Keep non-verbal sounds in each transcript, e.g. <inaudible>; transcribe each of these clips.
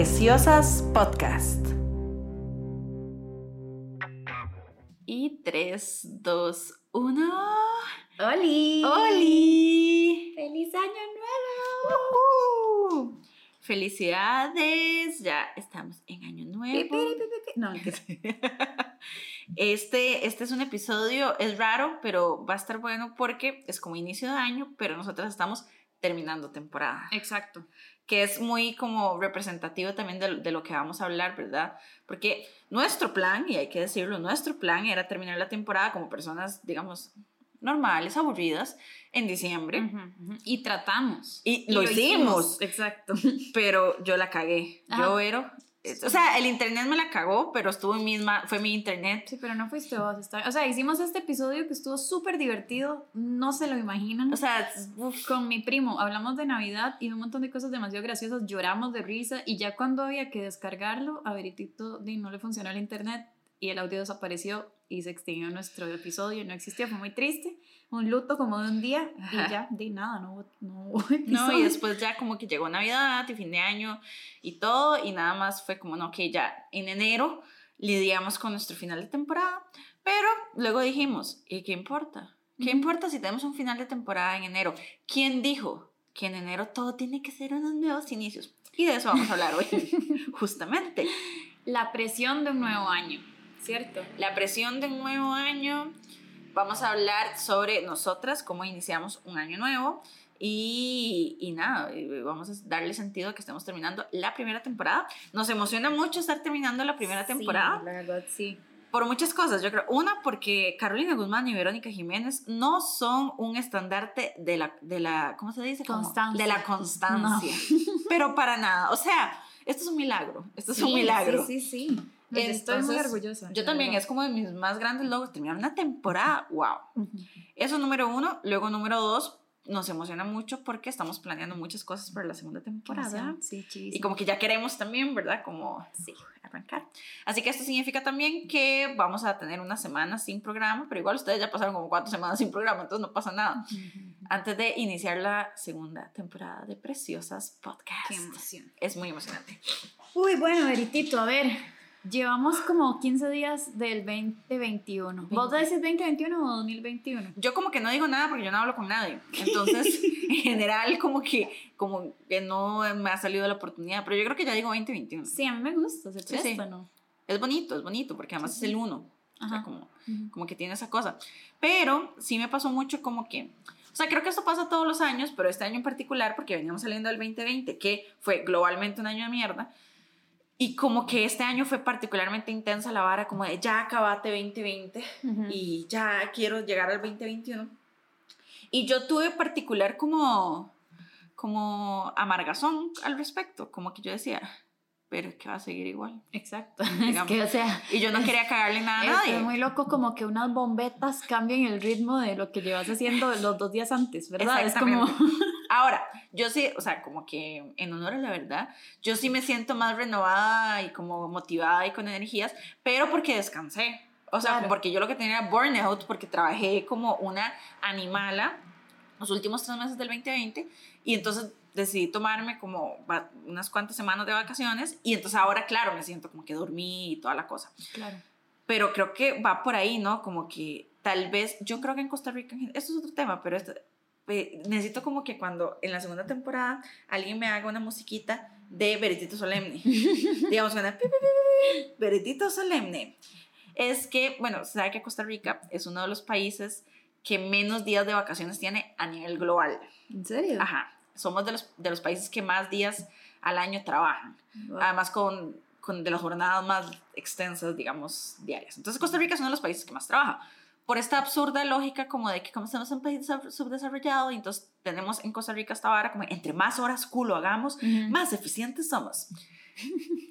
Preciosas Podcast. Y 3, 2, 1. ¡Holi! ¡Holi! ¡Feliz año nuevo! ¡Felicidades! Ya estamos en año nuevo. No, <laughs> este, este es un episodio, es raro, pero va a estar bueno porque es como inicio de año, pero nosotros estamos terminando temporada. Exacto. Que es muy como representativo también de, de, lo que vamos a hablar, ¿verdad? Porque nuestro plan, y hay que decirlo, nuestro plan era terminar la temporada como personas, digamos, normales, aburridas, en diciembre. Uh -huh. Y tratamos. Y, y lo, lo hicimos. hicimos. Exacto. <laughs> Pero yo la cagué. Ajá. Yo era o sea, el internet me la cagó, pero estuvo misma, fue mi internet. Sí, pero no fuiste vos. Está, o sea, hicimos este episodio que estuvo súper divertido, no se lo imaginan. O sea, uf. con mi primo hablamos de Navidad y un montón de cosas demasiado graciosas, lloramos de risa y ya cuando había que descargarlo, a Veritito no le funcionó el internet y el audio desapareció y se extinguió nuestro episodio, no existía, fue muy triste, un luto como de un día y ya, de nada, no, no <laughs> No, y después ya como que llegó Navidad y fin de año y todo, y nada más fue como, no, que ya en enero lidiamos con nuestro final de temporada, pero luego dijimos, ¿y qué importa? ¿Qué importa si tenemos un final de temporada en enero? ¿Quién dijo que en enero todo tiene que ser unos nuevos inicios? Y de eso vamos a hablar hoy, <laughs> justamente. La presión de un nuevo año. ¿cierto? La presión de un nuevo año. Vamos a hablar sobre nosotras, cómo iniciamos un año nuevo. Y, y, nada, vamos a darle sentido a que estemos terminando la primera temporada. Nos emociona mucho estar terminando la primera temporada. Sí, la verdad, sí. Por muchas cosas, yo creo. Una, porque Carolina Guzmán y Verónica Jiménez no son un estandarte de la, de la ¿cómo se dice? Constancia. De la constancia. No. Pero para nada. O sea, esto es un milagro. Esto es sí, un milagro. Sí, sí, sí. Entonces, estoy muy orgullosa. Yo también, es como de mis más grandes logros, terminar una temporada, wow. Uh -huh. Eso número uno. Luego número dos, nos emociona mucho porque estamos planeando muchas cosas para la segunda temporada. Sí, sí, y como que ya queremos también, ¿verdad? Como sí, arrancar. Así que esto significa también que vamos a tener una semana sin programa, pero igual ustedes ya pasaron como cuatro semanas sin programa, entonces no pasa nada. Uh -huh. Antes de iniciar la segunda temporada de Preciosas Podcast. Qué emoción. Es muy emocionante. Uy, bueno, Veritito, a ver, Llevamos como 15 días del 2021. 20. ¿Vos decís 2021 o 2021? Yo como que no digo nada porque yo no hablo con nadie. Entonces, <laughs> en general, como que, como que no me ha salido la oportunidad. Pero yo creo que ya digo 2021. Sí, a mí me gusta, se presta, sí, sí. ¿no? Es bonito, es bonito, porque además sí, es el uno. O sea, como, uh -huh. como que tiene esa cosa. Pero sí me pasó mucho como que... O sea, creo que esto pasa todos los años, pero este año en particular, porque veníamos saliendo del 2020, que fue globalmente un año de mierda, y como que este año fue particularmente intensa la vara, como de ya acabate 2020 uh -huh. y ya quiero llegar al 2021. Y yo tuve particular como, como amargazón al respecto, como que yo decía, pero es que va a seguir igual. Exacto. <laughs> Es que, o sea, y yo no quería cagarle nada a nadie. Es muy loco como que unas bombetas cambien el ritmo de lo que llevas haciendo los dos días antes, ¿verdad? Es como... Ahora, yo sí, o sea, como que en honor a la verdad, yo sí me siento más renovada y como motivada y con energías, pero porque descansé. O sea, claro. porque yo lo que tenía era burnout, porque trabajé como una animala los últimos tres meses del 2020 y entonces decidí tomarme como unas cuantas semanas de vacaciones y entonces ahora, claro, me siento como que dormí y toda la cosa. Claro. Pero creo que va por ahí, ¿no? Como que tal vez, yo creo que en Costa Rica, esto es otro tema, pero esto, necesito como que cuando en la segunda temporada alguien me haga una musiquita de Veritito Solemne. <laughs> Digamos, una Veritito Solemne. Es que, bueno, se sabe que Costa Rica es uno de los países que menos días de vacaciones tiene a nivel global. ¿En serio? Ajá. Somos de los, de los países que más días al año trabajan. Wow. Además, con, con de las jornadas más extensas, digamos, diarias. Entonces, Costa Rica es uno de los países que más trabaja por esta absurda lógica como de que como estamos en un país subdesarrollado y entonces tenemos en Costa Rica esta vara como entre más horas culo hagamos, uh -huh. más eficientes somos.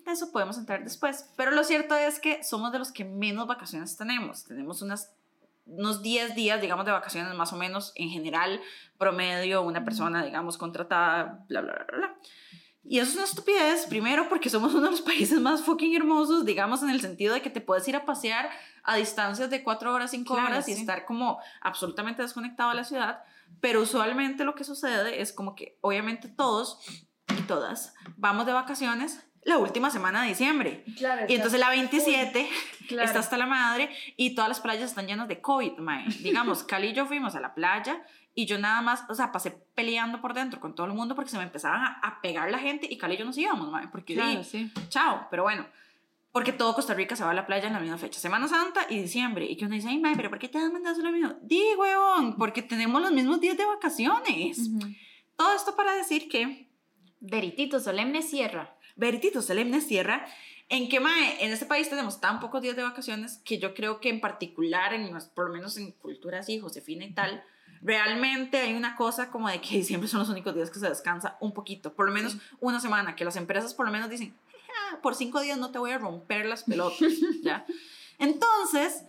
Eso podemos entrar después. Pero lo cierto es que somos de los que menos vacaciones tenemos. Tenemos unas, unos 10 días, digamos, de vacaciones más o menos en general, promedio, una persona, digamos, contratada, bla, bla, bla, bla. Y eso es una estupidez, primero porque somos uno de los <laughs> países más fucking hermosos, digamos, en el sentido de que te puedes ir a pasear a distancias de 4 horas, 5 Claro, horas y estar como absolutamente desconectado de la ciudad, pero usualmente lo que sucede es como que obviamente todos y todas vamos de vacaciones la última semana de diciembre. y entonces la 27 <laughs> está hasta la madre y todas las playas están llenas de COVID, mae. Digamos, <laughs> Cali y yo fuimos a la playa y yo nada más, o sea, pasé peleando por dentro con todo el mundo porque se me empezaban a, pegar la gente y Cali y yo nos íbamos, mae, porque claro, sí. chao, pero bueno. Porque todo Costa Rica se va a la playa en la misma fecha, Semana Santa y diciembre. Y que uno dice, ay, mae, pero ¿por qué te das mandado lo mismo? Di, huevón, porque tenemos los mismos días de vacaciones. Todo esto para decir que... Veritito solemne cierra veritito solemne cierra en que, mae, en este país tenemos tan pocos días de vacaciones que yo creo que en particular, en, por lo menos en culturas así, Josefina y tal, realmente hay una cosa como de que <laughs> siempre son los únicos días que se descansa un poquito, por lo menos una semana, que las empresas por lo menos dicen, por cinco días no te voy a romper las pelotas, <laughs> ¿ya? Entonces,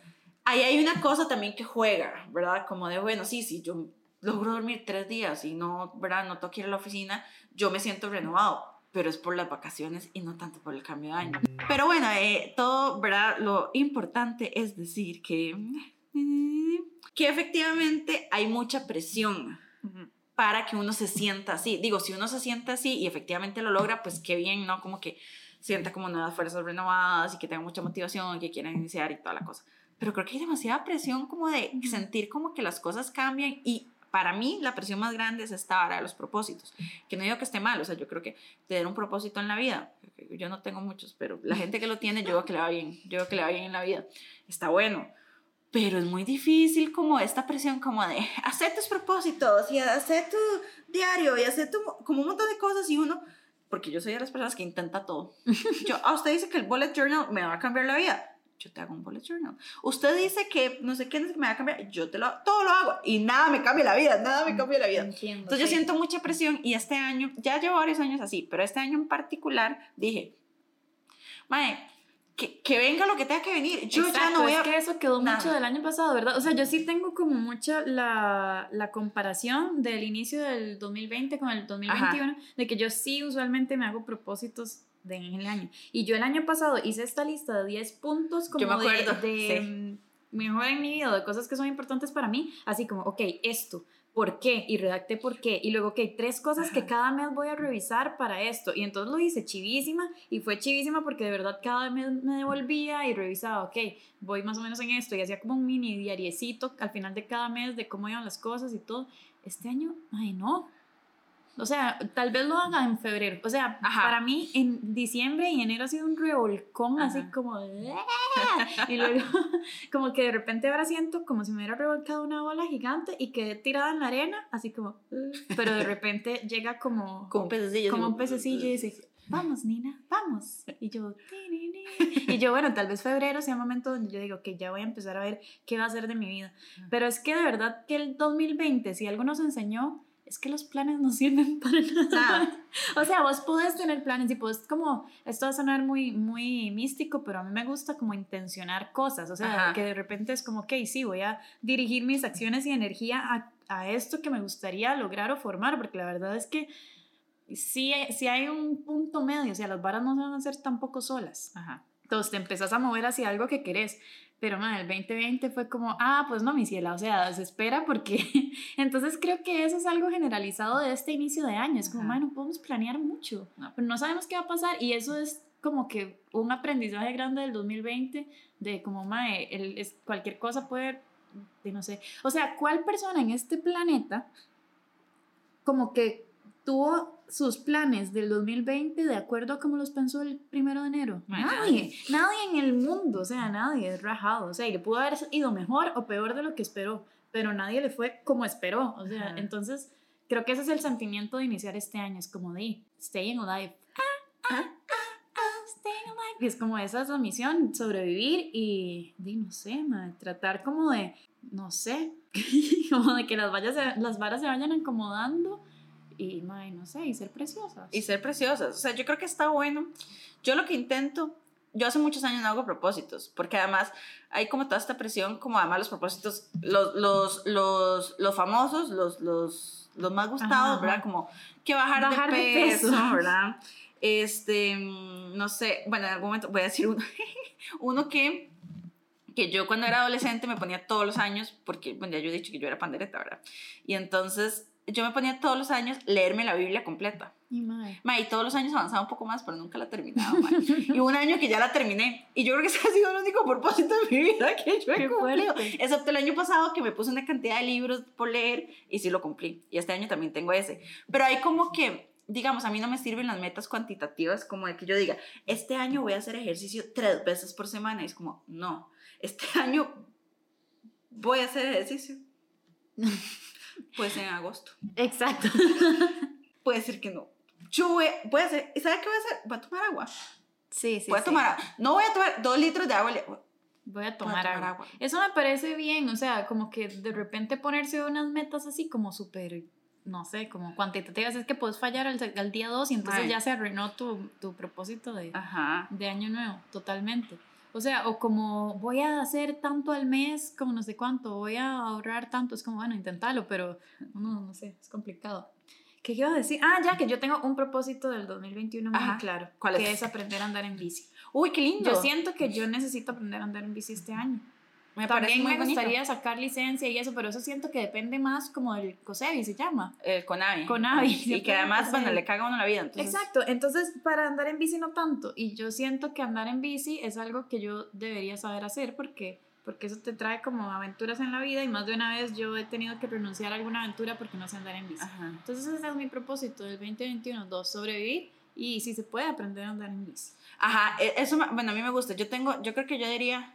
ahí hay una cosa también que juega, ¿verdad? Como de, bueno, sí, sí, yo logro dormir tres días y no, ¿verdad? No tengo que ir a la oficina, yo me siento renovado pero es por las vacaciones y no tanto por el cambio de año. Pero bueno, eh, todo, ¿verdad? Lo importante es decir que, que efectivamente hay mucha presión para que uno se sienta así. Digo, si uno se sienta así y efectivamente lo logra, pues qué bien, ¿no? Como que sienta como nuevas fuerzas renovadas y que tenga mucha motivación, que quiera iniciar y toda la cosa. Pero creo que hay demasiada presión como de sentir como que las cosas cambian y para mí la presión más grande es esta hora de los propósitos, que no digo que esté mal, o sea, yo creo que tener un propósito en la vida, yo no tengo muchos, pero la gente que lo tiene, yo veo que le va bien, yo veo que le va bien en la vida, está bueno, pero es muy difícil como esta presión como de <laughs> hacer tus propósitos y hacer tu diario y hacer tu, como un montón de cosas y uno, porque yo soy de las personas que intenta todo. <laughs> Yo, a ah, usted dice que el bullet journal me va a cambiar la vida yo te hago un bullet journal. Usted dice que no sé qué me va a cambiar, yo te lo todo lo hago y nada me cambia la vida, nada me cambia la vida. Entonces yo siento mucha presión y este año, ya llevo varios años así, pero este año en particular dije, mae, que, que, venga lo que tenga que venir. Yo ya no voy a... Es que eso quedó mucho del año pasado, ¿verdad? O sea, yo sí tengo como mucha la, la comparación del inicio del 2020 con el 2021, de que yo sí usualmente me hago propósitos de en el año. Y yo el año pasado hice esta lista de 10 puntos como de, mm, mejor en mi vida, de cosas que son importantes para mí, así como, ok, esto, ¿por qué? Y redacté por qué. Y luego, ok, tres cosas que cada mes voy a revisar para esto. Y entonces lo hice chivísima y fue chivísima porque de verdad cada mes me devolvía y revisaba, ok, voy más o menos en esto y hacía como un mini diariecito al final de cada mes de cómo iban las cosas y todo. Este año, ay no, o sea, tal vez lo haga en febrero. O sea, para mí en diciembre y enero ha sido un revolcón así como... y luego <laughs> como que de repente ahora siento como si me hubiera revolcado una bola gigante y quedé tirada en la arena, así como... Pero de repente llega como... Como un pececillo. Como un pececillo y dice, vamos Nina, vamos. Y yo... Y yo, bueno, tal vez febrero sea un momento donde yo digo que ya voy a empezar a ver qué va a ser de mi vida. Pero es que de verdad que el 2020, si algo nos enseñó es que los planes no <laughs> sirven para nada. o sea, vos puedes tener planes y puedes como, esto va a sonar muy, muy místico, pero a mí me gusta como intencionar cosas, o sea, que de repente es como, ok, sí, voy a dirigir mis acciones y energía a, a esto que me gustaría lograr o formar, porque la verdad es que sí, sí hay un punto medio, o sea, las varas no se van a hacer tampoco solas. Ajá. Entonces te empezás a mover hacia algo que querés. Pero man, el 2020 fue como, ah, pues no, mi ciela, o sea, se espera porque... <laughs> Entonces creo que eso es algo generalizado de este inicio de año. Es como, man, no podemos planear mucho, no. pero no sabemos qué va a pasar y eso es como que un aprendizaje grande del 2020 de como, mae, el, es, cualquier cosa puede, de no sé, o sea, ¿cuál persona en este planeta como que tuvo sus planes del 2020 de acuerdo a cómo los pensó el primero de enero. Nadie, nadie en el mundo, o sea, nadie es rajado, o sea, y le pudo haber ido mejor o peor de lo que esperó, pero nadie le fue como esperó, o sea, entonces creo que ese es el sentimiento de iniciar este año, es como de staying alive. Ah, ah, ah, staying alive. Y es como esa es la misión, sobrevivir y, no sé, tratar como de, no sé, <laughs> como de que las, las varas se vayan acomodando y, no sé, y ser preciosas. Y ser preciosas. O sea, yo creo que está bueno. Yo lo que intento, yo hace muchos años no hago propósitos, porque además hay como toda esta presión, como además los propósitos, los, los, los, los famosos, los, los, los más gustados, ¿verdad? Como que bajar, de, peso, <laughs> ¿verdad? Este, no sé, bueno, en algún momento voy a decir uno, <laughs> uno que que yo cuando era adolescente me ponía todos los años, porque, bueno, ya yo he dicho que yo era pandereta, ¿verdad? Y entonces yo me ponía todos los años leerme la Biblia completa. Y mae. Y todos los años avanzaba un poco más, pero nunca la terminaba. ma. <laughs> Y un año que ya la terminé. Y yo creo que ese ha sido el único propósito de mi vida que yo he Qué cumplido. fuerte. Excepto el año pasado que me puse una cantidad de libros por leer y sí lo cumplí. Y este año también tengo ese. Pero hay como que, digamos, a mí no me sirven las metas cuantitativas como de que yo diga, este año voy a hacer ejercicio tres veces por semana. Y es como, no, este año voy a hacer ejercicio. <laughs> Puede ser en agosto. Exacto. <laughs> Puede ser que no. Yo voy, voy a hacer, ¿sabe qué voy a hacer? Voy a tomar agua. Sí, sí. voy a sí. tomar agua. No voy a tomar dos litros de agua. voy Voy a tomar, agua. Eso me parece bien, o sea, como que de repente ponerse unas metas así como súper, no sé, como cuantitativas, es que puedes fallar al, al día 2 y entonces Ay. ya se arruinó tu, tu propósito de, Ajá. de año nuevo, totalmente. O sea, o como voy a hacer tanto al mes, como no sé cuánto, voy a ahorrar tanto, es como, bueno, intentarlo, pero no, no sé, es complicado. ¿Qué iba a decir? Ah, ya, que yo tengo un propósito del 2021 muy Ajá. claro, ¿Cuál que es? es aprender a andar en bici. Uy, qué lindo. Yo siento que yo necesito aprender a andar en bici este año. Me También me bonito. gustaría sacar licencia y eso, pero eso siento que depende más como del COSEBI, se llama. El Conavi. Conavi, Y siempre que además, bueno, le caga a uno la vida. Entonces, Exacto, entonces para andar en bici no tanto. Y yo siento que andar en bici es algo que yo debería saber hacer porque, porque eso te trae como aventuras en la vida y más de una vez yo he tenido que renunciar a alguna aventura porque no sé andar en bici. Ajá. Entonces ese es mi propósito del 2021, dos, sobrevivir y si se puede aprender a andar en bici. Ajá, e- eso, bueno, a mí me gusta. Yo tengo, yo creo que yo diría,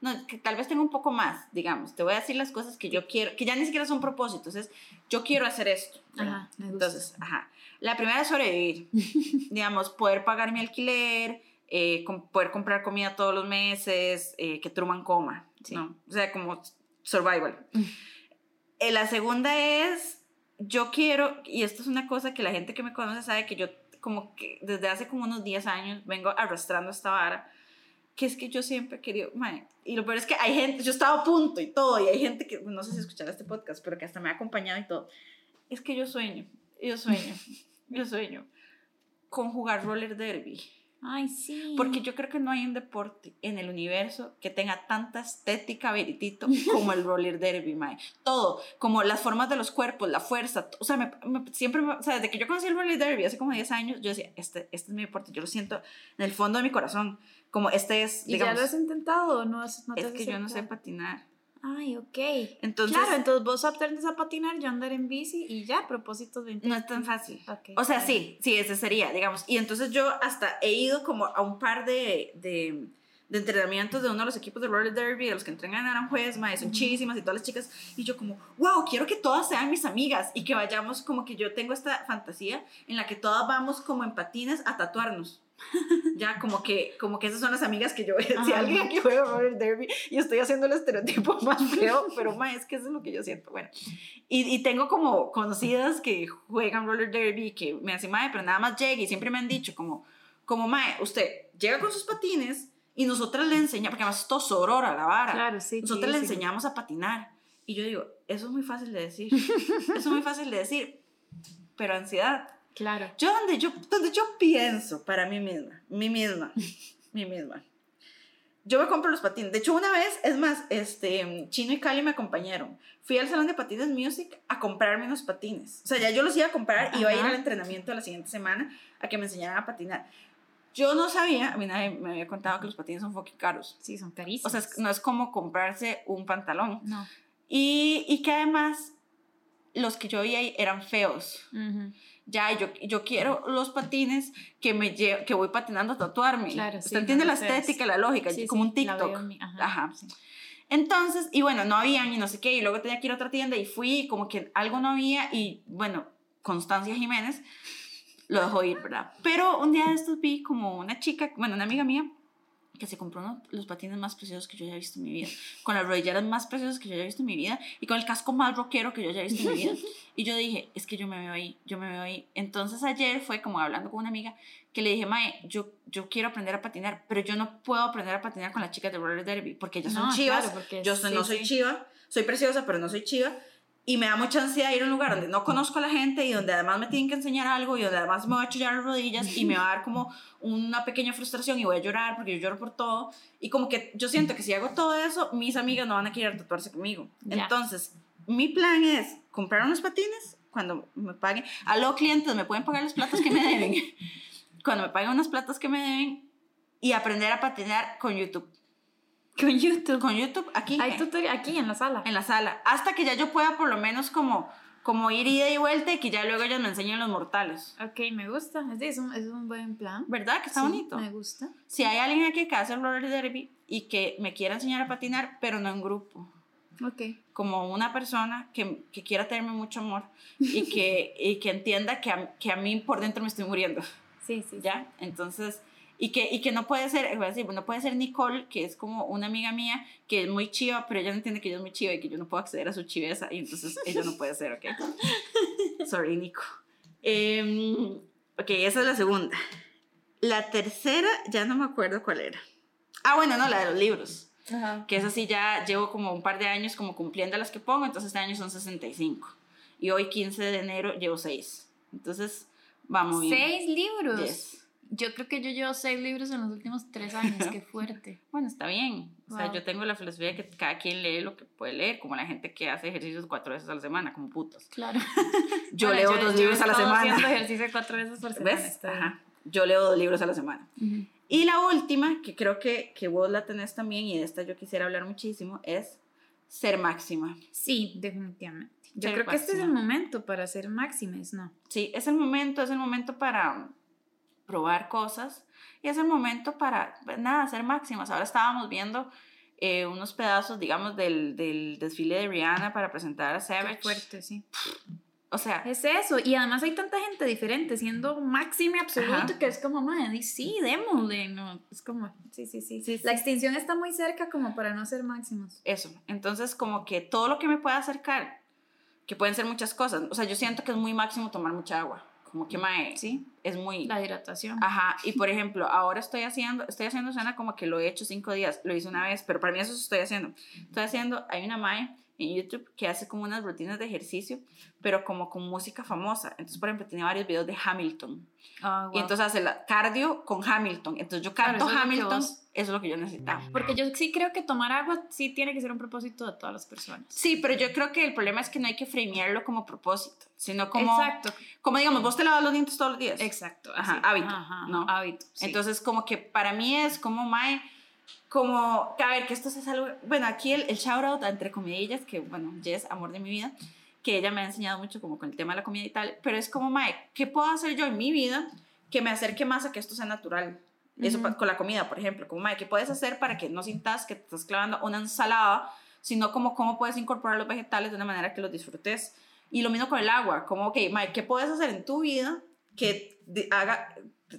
no, que tal vez tengo un poco más, digamos. Te voy a decir las cosas que yo quiero, que ya ni siquiera son propósitos, es, yo quiero hacer esto. Ajá, me gusta. Entonces, ajá. La primera es sobrevivir. <laughs> digamos, poder pagar mi alquiler, eh, com- poder comprar comida todos los meses, eh, que Truman coma, Sí. ¿no? O sea, como survival. Eh, la segunda es, yo quiero, y esto es una cosa que la gente que me conoce sabe que yo como que desde hace como unos 10 años vengo arrastrando esta vara, que es que yo siempre querido, mae, y lo peor es que hay gente, yo estaba a punto y todo, y hay gente que, no sé si escuchará este podcast, pero que hasta me ha acompañado y todo, es que yo sueño, yo sueño, yo sueño con jugar roller derby. Ay, sí. Porque yo creo que no hay un deporte en el universo que tenga tanta estética, veritito, como el <laughs> roller derby, mae. Todo, como las formas de los cuerpos, la fuerza, o sea, me- me- siempre, o sea, desde que yo conocí el roller derby hace como 10 años, yo decía, este, este es mi deporte, yo lo siento en el fondo de mi corazón, como este es, ¿Y digamos, ya lo has intentado no, no te es has que yo no sé patinar. Ay, ok. Entonces, claro, entonces vos aprendes a patinar, yo andar en bici y ya, propósitos de... no es tan fácil. Ok, O sea, claro. sí, sí, ese sería, digamos. Y entonces yo hasta he ido como a un par de, de, de entrenamientos de uno de los equipos de roller derby, de los que entrenan en Aranjuez, mae, son Ujú. chísimas y todas las chicas. Y yo como, wow, quiero que todas sean mis amigas y que vayamos como que yo tengo esta fantasía en la que todas vamos como en patines a tatuarnos. Ya, como que, como que esas son las amigas que yo veo. Si alguien aquí juega roller derby y estoy haciendo el estereotipo <laughs> más feo, pero ma, es que eso es lo que yo siento. Bueno, y, y tengo como conocidas que juegan roller derby que me hacen, mae, pero nada más llegue y siempre me han dicho como, como, mae, usted llega con sus patines y nosotras le enseñamos, porque además es todo sorora la vara. Claro, sí. Nosotros le chidísimo. enseñamos a patinar. Y yo digo, eso es muy fácil de decir. <laughs> eso es muy fácil de decir. Pero ansiedad. Claro. Yo donde yo, donde yo pienso para mí misma, mí misma, <laughs> mí misma. Yo me compro los patines. De hecho, una vez, es más, este, Chino y Cali me acompañaron. Fui al salón de patines Music a comprarme unos patines. O sea, ya yo los iba a comprar y iba a ir al entrenamiento la siguiente semana a que me enseñaran a patinar. Yo no sabía, a mí nadie me había contado que los patines son fucking caros. Sí, son O carísimos. sea, es- no es como comprarse un pantalón. No. Y, y que además los que yo vi ahí eran feos. Ujú. Ya, yo, yo quiero los patines que me lle- que voy patinando a tatuarme. Claro, ¿Usted sí, entiende no la estética, la lógica? Sí, como sí, un TikTok. mi- ajá, Ajá. Entonces, y bueno, no había y no sé qué, y luego tenía que ir a otra tienda y fui, y como que algo no había, y bueno, Constancia Jiménez lo dejó ir, ¿verdad? Pero un día de estos vi como una chica, bueno, una amiga mía, que se compró uno- los patines más preciosos que yo haya visto en mi vida, con las rodilleras más preciosas que yo haya visto en mi vida, y con el casco más rockero que yo haya visto en mi vida. <laughs> Y yo dije, es que yo me veo ahí, yo me veo ahí. Entonces ayer fue como hablando con una amiga que le dije, Mae, yo, yo quiero aprender a patinar, pero yo no puedo aprender a patinar con las chicas de roller derby, porque ellas son No, chivas, claro, porque yo soy- sí, no soy sí. chiva, soy preciosa, pero no soy chiva. Y me da mucha ansiedad ir a un lugar donde no conozco a la gente y donde además me tienen que enseñar algo y donde además me voy a chullar las rodillas y me va a dar como una pequeña frustración y voy a llorar porque yo lloro por todo. Y como que yo siento que si hago todo eso, mis amigas no van a querer tatuarse conmigo. Ya. Entonces, mi plan es comprar unos patines cuando me paguen. Aló, clientes, ¿me pueden pagar los platos que me deben? <laughs> cuando me paguen unos platos que me deben y aprender a patinar con YouTube. Con YouTube. Con YouTube, aquí. Hay tutorial aquí en la sala. En la sala. Hasta que ya yo pueda por lo menos como, como ir ida y vuelta y que ya luego ellos me enseñen los mortales. Ok, me gusta. Es, un, es un buen plan. ¿Verdad? Que está Sí, bonito. Me gusta. Si hay alguien aquí que hace roller derby y que me quiera enseñar a patinar, pero no en grupo. Ok. Como una persona que, que quiera tenerme mucho amor y que, <laughs> y que entienda que a, que a mí por dentro me estoy muriendo. Sí, sí. ¿Ya? Entonces, y que, y que no puede ser, voy a decir, no puede ser Nicole, que es como una amiga mía, que es muy chiva, pero ella no entiende que yo es muy chiva y que yo no puedo acceder a su chiveza, y entonces <laughs> ella no puede ser, ¿ok? <laughs> Sorry, Nico. Em, ok, esa es la segunda. La tercera, ya no me acuerdo cuál era. Ah, bueno, no, la de los libros. Ajá. Que esa sí ya llevo como un par de años como cumpliendo las que pongo, entonces este año son 65. Y hoy 15 de enero llevo 6. Entonces, vamos bien. Seis libros. Yes. Yo creo que yo llevo seis libros en los últimos tres años. Qué <laughs> fuerte. Bueno, está bien. O sea, Wow. yo tengo la filosofía de que cada quien lee lo que puede leer, como la gente que hace ejercicios cuatro veces a la semana, como putos. Claro. <laughs> <laughs> Yo Bueno, leo dos yo libros a la semana. haciendo ejercicio cuatro veces por semana. ¿Ves? Ajá. Yo leo dos libros a la semana. Ujú. Y la última, que creo que, que vos la tenés también, y de esta yo quisiera hablar muchísimo, es ser máxima. Sí, definitivamente. Yo Ser creo que este es el máxima. momento para ser máximes, ¿no? Sí, es el momento, es el momento para probar cosas y es el momento para, pues, nada, ser máximas. Ahora estábamos viendo eh, unos pedazos, digamos, del, del desfile de Rihanna para presentar a Savage. Qué fuerte, sí. O sea, Es eso, y además hay tanta gente diferente siendo máxima y absoluto Ajá. que es como, madre, sí, démosle, no, es como, sí, sí, sí, Sí, La sí. extinción está muy cerca como para no ser máximos. eso. Entonces, como que todo lo que me pueda acercar, que pueden ser muchas cosas. O sea, yo siento que es muy máximo tomar mucha agua. Como que, mae, Sí, es muy... la hidratación. Ajá, y por ejemplo, ahora estoy haciendo, estoy haciendo cena como que lo he hecho cinco días, lo hice una vez, pero para mí eso estoy haciendo. Estoy haciendo, hay una mae en YouTube que hace como unas rutinas de ejercicio, pero como con música famosa. Entonces, por ejemplo, tiene varios videos de Hamilton. Ah, Y entonces hace la cardio con Hamilton. Entonces yo Claro, canto es Hamilton, vos- eso es lo que yo necesitaba. Porque yo sí creo que tomar agua sí tiene que ser un propósito de todas las personas. Sí, pero yo creo que el problema es que no hay que framearlo como propósito, sino como, Exacto, como digamos, vos te lavas los dientes todos los días. exacto. Ajá, hábito, Ajá, ¿no? Hábito. sí. Entonces, como que para mí es como, mae, como, a ver, que esto es algo, bueno, aquí el, el shout out entre comidillas, que bueno, Jess, amor de mi vida, que ella me ha enseñado mucho como con el tema de la comida y tal, pero es como, mae, ¿qué puedo hacer yo en mi vida que me acerque más a que esto sea natural? Eso con la comida, por ejemplo, como, mae, ¿qué puedes hacer para que no sientas que te estás clavando una ensalada, sino como cómo puedes incorporar los vegetales de una manera que los disfrutes? Y lo mismo con el agua, como, ok, mae, ¿qué puedes hacer en tu vida que haga,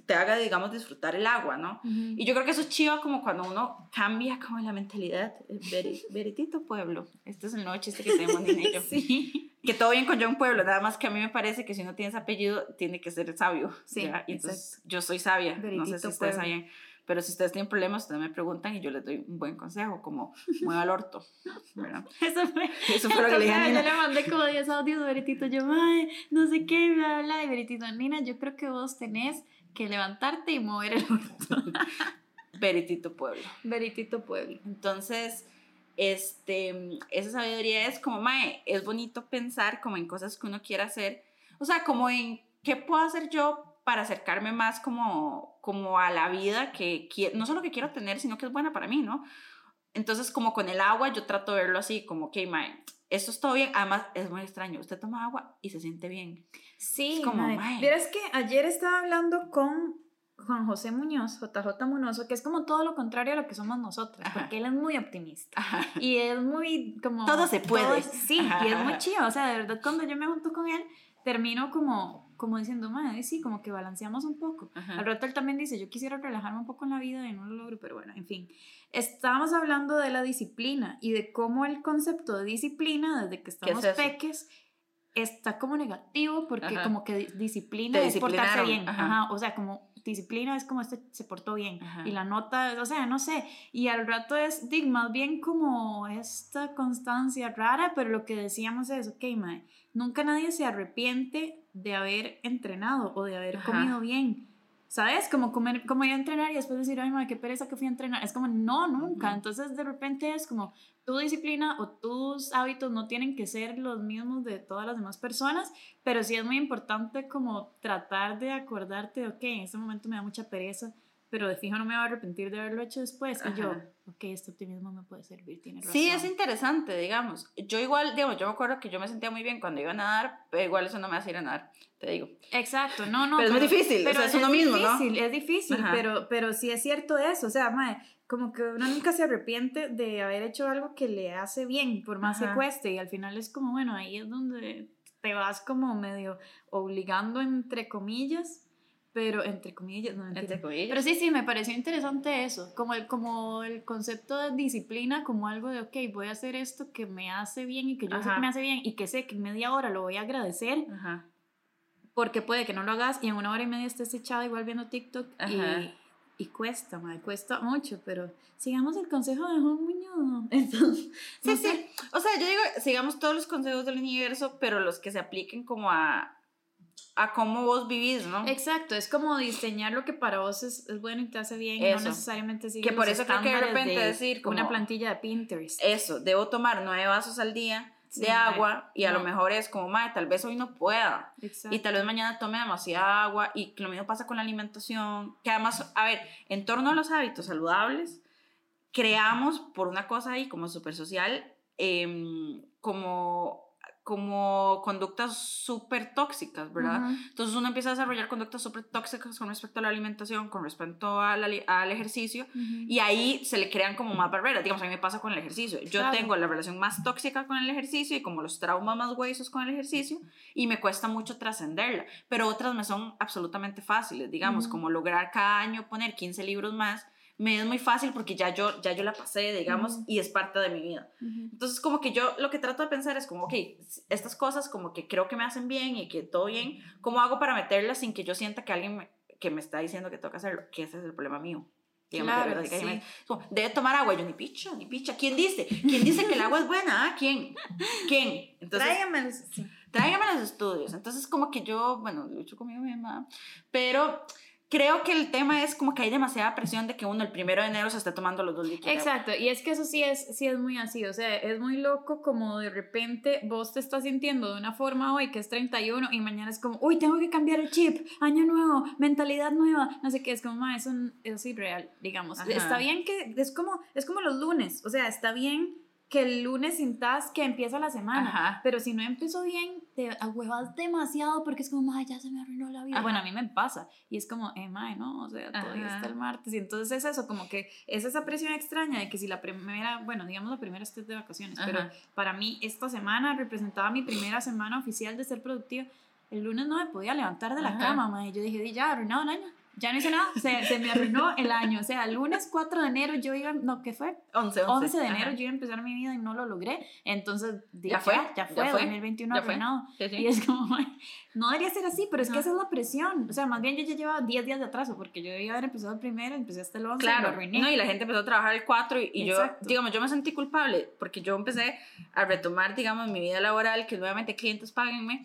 te haga, digamos, disfrutar el agua, ¿no? Ujú. Y yo creo que eso es chiva como cuando uno cambia como la mentalidad. eh, Veri- <laughs> Veritito pueblo. Este es el nuevo chiste que tenemos yo. <laughs> Sí. Que todo bien con John Pueblo, nada más que a mí me parece que si uno tiene ese apellido, tiene que ser sabio. Sí, ¿ya? Y entonces yo soy sabia. no sé Veritito si ustedes Pueblo. sabían. Pero si ustedes tienen problemas, ustedes me preguntan y yo les doy un buen consejo, como mueva el orto. ¿verdad? <laughs> Eso fue. Eso fue lo que le dije a Yo le mandé como 10 audios a Veritito. Yo, ay, no sé qué, bla, bla. Y Veritito, Nina, yo creo que vos tenés que levantarte y mover el orto. <laughs> Veritito pueblo. Veritito Pueblo. Entonces, este, esa sabiduría es como, mae, es bonito pensar como en cosas que uno quiera hacer, o sea, como en qué puedo hacer yo para acercarme más como, como a la vida que no solo que quiero tener, sino que es buena para mí, ¿no? Entonces, como con el agua, yo trato de verlo así, como, ok, mae, esto es todo bien, además es muy extraño, usted toma agua y se siente bien. Sí, Es como. Vieras que ayer estaba hablando con Juan José Muñoz, JJ Munoso, que es como todo lo contrario a lo que somos nosotras, Ajá. porque él es muy optimista. Ajá. Y es muy como... Todo se puede. es- sí, y es muy chido. O sea, de verdad, cuando yo me junto con él, termino como, como diciendo, madre, sí, como que balanceamos un poco. Ajá. Al rato él también dice, yo quisiera relajarme un poco en la vida y no lo logro, pero bueno, en fin. Estábamos hablando de la disciplina y de cómo el concepto de disciplina, desde que estamos eso? peques, está como negativo porque Ajá. como que di- disciplina es portarse bien. ajá. Ajá, O sea, como disciplina es como este se portó bien y la nota, o sea, no sé. Y al rato es dig, más bien como esta constancia rara, pero lo que decíamos es, ok, mae, nunca nadie se arrepiente de haber entrenado o de haber comido bien. ¿Sabes? Como, comer, como ir a entrenar y después decir, ay, madre, qué pereza que fui a entrenar. Es como, no, nunca. Entonces, de repente es como, tu disciplina o tus hábitos no tienen que ser los mismos de todas las demás personas, pero sí es muy importante como tratar de acordarte, ok, en este momento me da mucha pereza, pero de fijo no me voy a arrepentir de haberlo hecho después. Y yo, ok, este optimismo me puede servir, tiene razón. Sí, es interesante, digamos. Yo igual, digamos, yo me acuerdo que yo me sentía muy bien cuando iba a nadar, pero igual eso no me hace ir a nadar, te digo. Exacto, no, no. Pero, es muy difícil, pero o sea, es uno mismo, difícil, ¿no? Es difícil, pero, pero sí es cierto eso, o sea, mae, como que uno nunca se arrepiente de haber hecho algo que le hace bien, por más que cueste, y al final es como, bueno, ahí es donde te vas como medio obligando, entre comillas, pero entre comillas, no entre comillas. Pero sí, sí, me pareció interesante eso, como el, como el concepto de disciplina, como algo de, ok, voy a hacer esto que me hace bien y que yo sé que me hace bien y que sé que en media hora lo voy a agradecer. Porque puede que no lo hagas y en una hora y media estés echado igual viendo TikTok y, y, cuesta, madre, cuesta mucho, pero sigamos el consejo de Juan Muñoz. <laughs> Entonces, sí, sí. O sea, yo digo, sigamos todos los consejos del universo, pero los que se apliquen como a a cómo vos vivís, ¿no? Exacto, es como diseñar lo que para vos es, es bueno y te hace bien, no necesariamente seguir Que por eso creo que de repente decir como, una plantilla de Pinterest. Eso, debo tomar nueve vasos al día de agua y a lo mejor es como, madre, tal vez hoy no pueda Exacto. y tal vez mañana tome demasiada agua y lo mismo pasa con la alimentación, que además, a ver, en torno a los hábitos saludables, creamos por una cosa ahí como súper social, eh, como como conductas súper tóxicas, ¿verdad? Entonces uno empieza a desarrollar conductas súper tóxicas con respecto a la alimentación, con respecto al, al ejercicio, y ahí se le crean como más barreras. Digamos, a mí me pasa con el ejercicio. Yo tengo la relación más tóxica con el ejercicio y como los traumas más huesos con el ejercicio, y me cuesta mucho trascenderla. Pero otras me son absolutamente fáciles, digamos, como lograr cada año poner 15 libros más me es muy fácil porque ya yo, ya yo la pasé, digamos, y es parte de mi vida. Entonces, como que yo lo que trato de pensar es como, ok, estas cosas como que creo que me hacen bien y que todo bien, ¿cómo hago para meterlas sin que yo sienta que alguien me, que me está diciendo que tengo que hacerlo? Que ese es el problema mío. claro, debe tomar agua, yo ni picha, ni picha. ¿Quién dice? ¿Quién dice que el agua es buena? ¿Ah? ¿Quién? ¿Quién? Entonces, tráigame los, tráigame los estudios. Entonces, como que yo, bueno, lucho conmigo misma, pero creo que el tema es como que hay demasiada presión de que uno el primero de enero se esté tomando los dos líquidos. Exacto, y es que eso sí es, sí es muy así, o sea, es muy loco como de repente vos te estás sintiendo de una forma hoy que es 31 y mañana es como, uy, tengo que cambiar el chip, año nuevo, mentalidad nueva, no sé qué, es como, eso es irreal, digamos. Está bien que, es como, es como los lunes, o sea, está bien que el lunes sintas que empieza la semana. Pero si no empezó bien, te ahuevas demasiado porque es como, madre, ya se me arruinó la vida. Bueno, a mí me pasa. Y es como, eh, madre, no, o sea, todavía está el martes. Y entonces es eso, como que es esa presión extraña de que si la primera, bueno, digamos la primera estés de vacaciones, pero para mí esta semana representaba mi primera semana oficial de ser productiva. El lunes no me podía levantar de la cama, madre. Yo dije, ya, arruinado el año ya no hice nada, se, se, me arruinó el año. O sea, el lunes 4 de enero yo iba, no, ¿qué fue? 11, 11. 11 de enero yo iba a empezar mi vida y no lo logré. Entonces, ya fue, ya, fue, 2021 arruinado. Y es como, no debería ser así, pero es que esa es la presión. O sea, más bien yo ya llevaba 10 días de atraso porque yo debía haber empezado el primero, empecé hasta el 11 claro. y lo arruiné. No, y la gente empezó a trabajar el 4 y, yo, digamos, yo me sentí culpable porque yo empecé a retomar, digamos, mi vida laboral, que nuevamente clientes páguenme,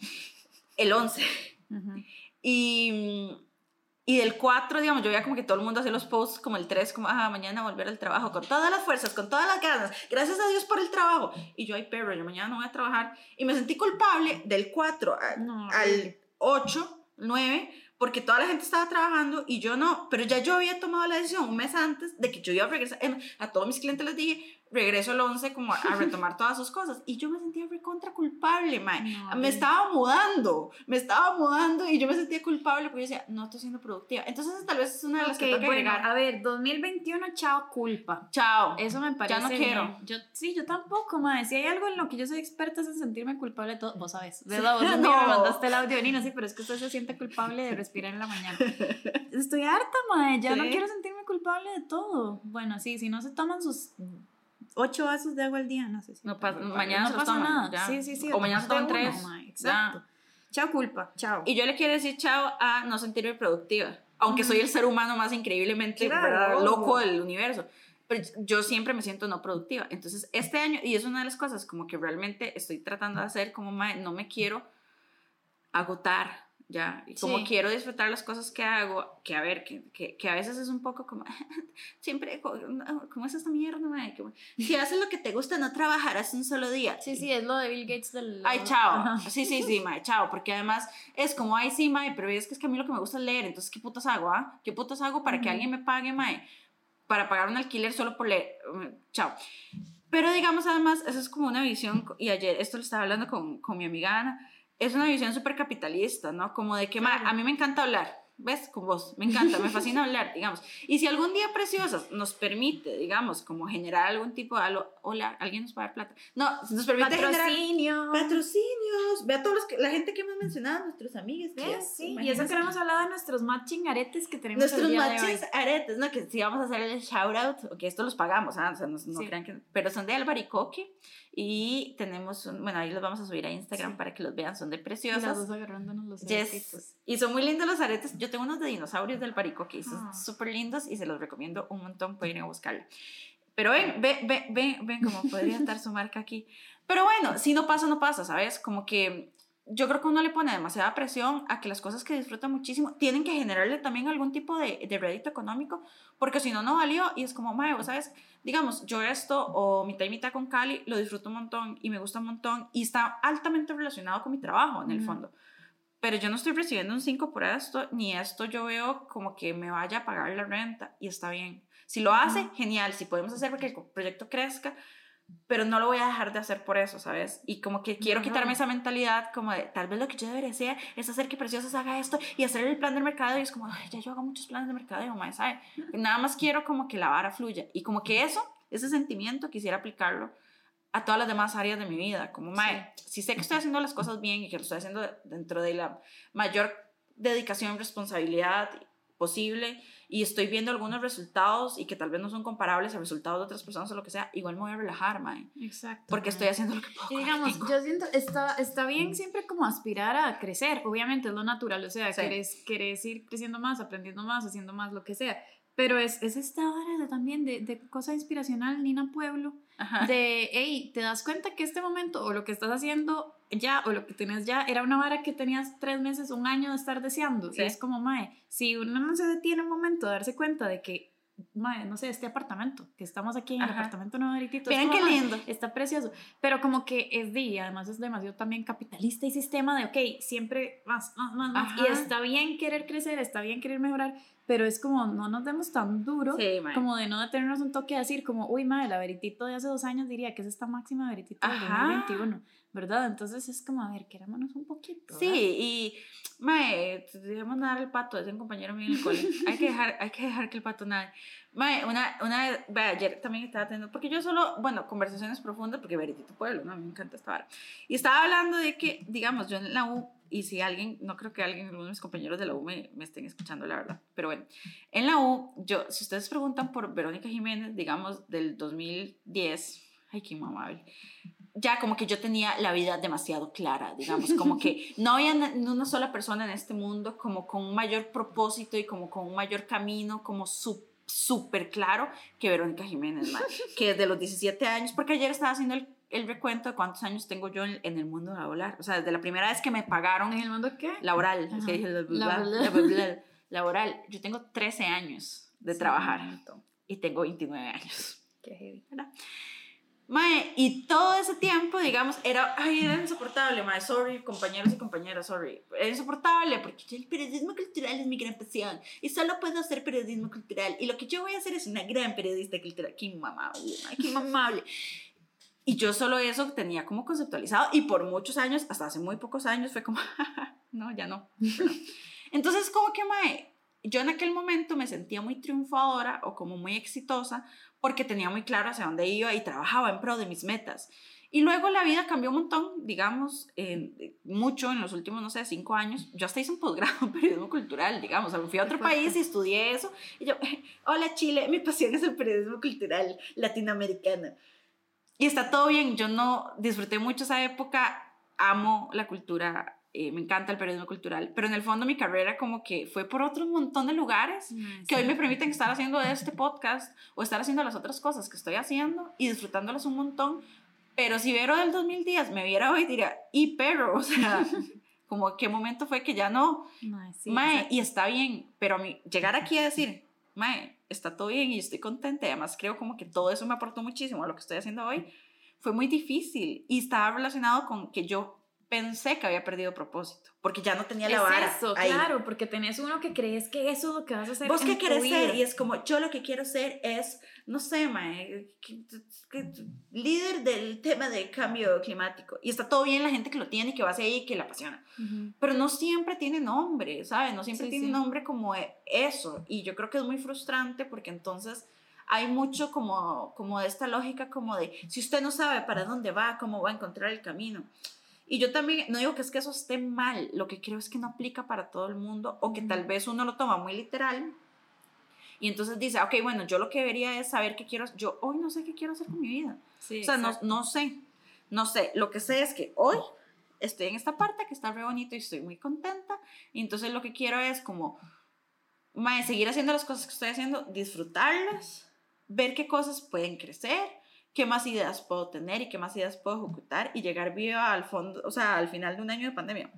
el 11. Y y del 4, digamos, yo veía como que todo el mundo hacía los posts como el 3, como, ah, mañana volver al trabajo, con todas las fuerzas, con todas las ganas, gracias a Dios por el trabajo. Y yo, ay, perro, yo mañana no voy a trabajar. Y me sentí culpable del 4 al 8, 9, porque toda la gente estaba trabajando y yo no. Pero ya yo había tomado la decisión un mes antes de que yo iba a regresar. A todos mis clientes les dije, regreso el 11 como a, retomar todas sus cosas. Y yo me sentía recontra culpable, mae. me estaba mudando, me estaba mudando y yo me sentía culpable porque yo decía, no estoy siendo productiva. Entonces tal vez es una de las que bueno, A ver, 2021, chao, culpa. Chao. Eso me parece Ya no quiero. Yo, sí, yo tampoco, mae. Si hay algo en lo que yo soy experta es en sentirme culpable de todo. Vos sabes, ¿verdad? Vos <laughs> no. me mandaste el audio, Nina, sí, pero es que usted se siente culpable de respirar en la mañana. <laughs> Estoy harta, mae. Ya no quiero sentirme culpable de todo. Bueno, sí, si no se toman sus ocho vasos de agua al día, no sé si. No pasa, mañana no pasa nada. Sí, sí, sí. O mañana se tres. exacto. Chao culpa, chao. Y yo le quiero decir chao a no sentirme productiva. Aunque soy el ser humano más increíblemente loco del universo. Pero yo siempre me siento no productiva. Entonces, este año, y es una de las cosas como que realmente estoy tratando de hacer, como no me quiero agotar ya. Y como quiero disfrutar las cosas que hago, que a ver, que, que, que a veces es un poco como, <laughs> siempre, ¿cómo es esta mierda? Mae? si haces lo que te gusta, no trabajarás un solo día. Sí, sí, es lo de Bill Gates del... Ay, chao. Sí, sí, sí, mae, chao. Porque además es como, ay, sí, mae, pero es que es que a mí lo que me gusta es leer, entonces, ¿qué putas hago, ah? ¿Qué putas hago para que alguien me pague, mae? Para pagar un alquiler solo por leer. Mm, chao. Pero digamos, además, eso es como una visión, y ayer esto lo estaba hablando con, con mi amiga Ana, es una visión súper capitalista, ¿no? Como de que a mí me encanta hablar, ¿ves? Con vos, me encanta, me fascina <laughs> hablar, digamos. Y si algún día Preciosas nos permite, digamos, como generar algún tipo de, hola, alguien nos va a dar plata. No, nos permite patrocinios. patrocinios. Ve a todos los que, la gente que hemos mencionado, nuestros amigos. Sí, y eso queremos hablar de nuestros matching aretes que tenemos Nuestros matching aretes, ¿no? Que si vamos a hacer el shout out, que esto los pagamos, ¿ah? o sea, no, crean que, pero son de Albaricoque y tenemos, un, bueno, ahí los vamos a subir a Instagram para que los vean, son de preciosos. Y las dos agarrándonos los yes. Y son muy lindos los aretes. Yo tengo unos de dinosaurios del Parico que son ah. súper lindos y se los recomiendo un montón, pueden ir a buscarlo. Pero ven, ven, ven, ven, ven cómo podría estar su marca aquí. Pero bueno, si no pasa, no pasa, ¿sabes? Como que yo creo que uno le pone demasiada presión a que las cosas que disfruta muchísimo tienen que generarle también algún tipo de, de rédito económico, porque si no, no valió y es como, mae, ¿sabes? Digamos, yo esto o mitad y mitad con Cali lo disfruto un montón y me gusta un montón y está altamente relacionado con mi trabajo en el fondo. Pero yo no estoy recibiendo un 5 por esto, ni esto yo veo como que me vaya a pagar la renta y está bien. Si lo hace, genial, si podemos hacer que el proyecto crezca, pero no lo voy a dejar de hacer por eso, ¿sabes? Y como que quiero quitarme esa mentalidad como de tal vez lo que yo debería hacer es hacer que Preciosas haga esto y hacer el plan de mercado y es como, Ay, ya yo hago muchos planes de mercado y ¿sabes? <laughs> Nada más quiero como que la vara fluya y como que eso, ese sentimiento quisiera aplicarlo a todas las demás áreas de mi vida, como, mae, si sé que estoy haciendo las cosas bien y que lo estoy haciendo dentro de la mayor dedicación, responsabilidad posible y estoy viendo algunos resultados y que tal vez no son comparables a resultados de otras personas o lo que sea, igual me voy a relajar, mae. Exacto. Porque estoy haciendo lo que puedo. Y digamos, yo siento, está, está bien siempre como aspirar a crecer, obviamente es lo natural, o sea, querés, querés ir creciendo más, aprendiendo más, haciendo más, lo que sea. Pero es, es esta hora también de, de cosa inspiracional, Nina Pueblo, de, hey, ¿te das cuenta que este momento o lo que estás haciendo ya o lo que tienes ya era una vara que tenías tres meses, un año de estar deseando? Y es como, mae, si uno no se detiene un momento a darse cuenta de que no sé, este apartamento, que estamos aquí en el apartamento nuevo de Miren qué lindo. Está precioso. Pero como que es día, además es demasiado también capitalista y sistema de, ok, siempre más, más, más, más. Y está bien querer crecer, está bien querer mejorar, pero es como no nos demos tan duro como de no detenernos un toque a decir como, uy, madre, la veritito de hace dos años diría que es esta máxima veritito del 2021, ¿verdad? Entonces es como, a ver, querámonos un poquito. Sí, y, mae, debemos dar el pato, es un compañero mío en el cole, <laughs> hay que dejar, hay que, dejar que el pato nade. Mae, una, una, ayer también estaba teniendo, porque yo solo, bueno, conversaciones profundas, porque veritito pueblo, ¿no? A mí me encanta esta hora. Y estaba hablando de que, digamos, yo en la U y si alguien, no creo que alguien, algunos de mis compañeros de la U me, me, estén escuchando, la verdad, pero bueno, en la U, yo, si ustedes preguntan por Verónica Jiménez, digamos, del 2010, ay, qué amable, ya como que yo tenía la vida demasiado clara, digamos, como que no había una sola persona en este mundo como con un mayor propósito y como con un mayor camino, como súper claro que Verónica Jiménez, que desde los 17 años, porque ayer estaba haciendo el el recuento de cuántos años tengo yo en, el mundo laboral. O sea, desde la primera vez que me pagaron. ¿En el mundo qué? Laboral. Es que dije, laboral. Yo tengo 13 años de trabajar y tengo 29 años. Qué heavy. Mae, y todo ese tiempo, digamos, era, ay, era insoportable, mae, sorry, compañeros y compañeras, sorry. Era insoportable porque el periodismo cultural es mi gran pasión y solo puedo hacer periodismo cultural. Y lo que yo voy a hacer es una gran periodista cultural. Qué mamable, qué mamable. <laughs> Y yo solo eso tenía como conceptualizado y por muchos años, hasta hace muy pocos años, fue como, <laughs> no, ya no. Entonces, como que, mae, yo en aquel momento me sentía muy triunfadora o como muy exitosa porque tenía muy claro hacia dónde iba y trabajaba en pro de mis metas. Y luego la vida cambió un montón, digamos, mucho en los últimos, no sé, cinco años. Yo hasta hice un posgrado en periodismo cultural, digamos. Fui a otro país y estudié eso. Y yo, <laughs> hola Chile, mi pasión es el periodismo cultural latinoamericano. Y está todo bien, yo no disfruté mucho esa época, amo la cultura, eh, me encanta el periodismo cultural, pero en el fondo mi carrera como que fue por otro montón de lugares que hoy me permiten estar <laughs> haciendo este podcast o estar haciendo las otras cosas que estoy haciendo y disfrutándolas un montón. Pero si Vero del 2010 me viera hoy, diría, y perro, o sea, <laughs> como qué momento fue que ya no. Mae, sí, mae, y está bien, pero a mí llegar aquí a decir, mae, está todo bien y estoy contenta, y además creo como que todo eso me aportó muchísimo a lo que estoy haciendo hoy, fue muy difícil y estaba relacionado con que yo pensé que había perdido propósito, porque ya no tenía la Es vara eso, ahí. claro, porque tenés uno que crees que eso es lo que vas a hacer. ¿Vos qué querés ser? Y es como, yo lo que quiero ser es, no sé, mae, líder del tema de cambio climático. Y está todo bien la gente que lo tiene y que va hacia ahí y que le apasiona. Ujú. Pero no siempre tiene nombre, ¿sabes? No siempre Sí, tiene sí. nombre como e- eso. Y yo creo que es muy frustrante porque entonces hay mucho como, como de esta lógica como de, si usted no sabe para dónde va, cómo va a encontrar el camino. Y yo también, no digo que es que eso esté mal, lo que creo es que no aplica para todo el mundo o que tal vez uno lo toma muy literal y entonces dice, ok, bueno, yo lo que debería es saber qué quiero, yo hoy no sé qué quiero hacer con mi vida. Sí, O sea, no, no sé, no sé, lo que sé es que hoy estoy en esta parte que está re bonito y estoy muy contenta y entonces lo que quiero es como, mae, seguir haciendo las cosas que estoy haciendo, disfrutarlas, ver qué cosas pueden crecer, qué más ideas puedo tener y qué más ideas puedo ejecutar y llegar viva al fondo, o sea, al final de un año de pandemia,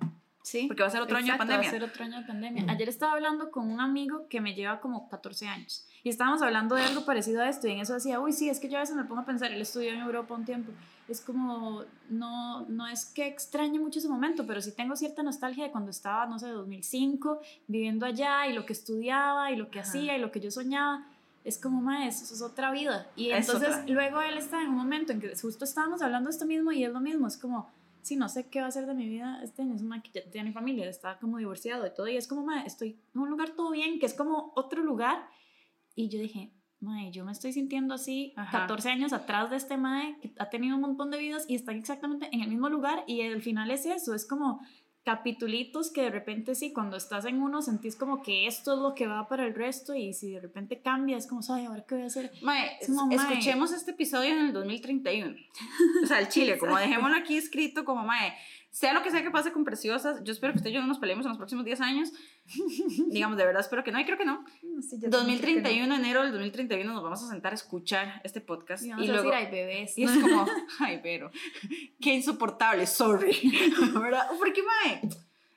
Sí. porque va a ser otro año de Exacto, pandemia. Va a ser otro año de pandemia. Ayer estaba hablando con un amigo que me lleva como 14 años y estábamos hablando de algo parecido a esto y en eso decía, uy, sí, es que yo a veces me pongo a pensar, él estudió en Europa un tiempo, es como, no, no es que extrañe mucho ese momento, pero sí tengo cierta nostalgia de cuando estaba, no sé, 2005, viviendo allá y lo que estudiaba y lo que Ajá. hacía y lo que yo soñaba. Es como, ma, eso, es otra vida. Y Es entonces luego él está en un momento en que justo estábamos hablando esto mismo y es lo mismo, es como, sí, no sé qué va a hacer de mi vida este año. Es una que ya tiene familia, está como divorciado y todo. Y es como, ma, estoy en un lugar todo bien, que es como otro lugar. Y yo dije, mae, yo me estoy sintiendo así Ajá. 14 años atrás de este mae que ha tenido un montón de vidas y están exactamente en el mismo lugar. Y al final es eso, es como capitulitos que de repente sí, cuando estás en uno sentís como que esto es lo que va para el resto y si de repente cambia es como, ¿sabes? ¿Ahora qué voy a hacer? Mae, Es como, mae. escuchemos este episodio en el 2031. <laughs> O sea, el Chile, como dejémoslo aquí escrito como, mae, sea lo que sea que pase con Preciosas, yo espero que usted y yo no nos peleemos en los próximos 10 años. <laughs> Digamos, de verdad espero que no, y creo que no. Sí, creo que 2031, enero del 2031, nos vamos a sentar a escuchar este podcast. no. Y Y, vamos a luego, decir, ay, bebés. y es como, <laughs> ay, pero, qué insoportable, sorry. <laughs> ¿Verdad? Porque, mae,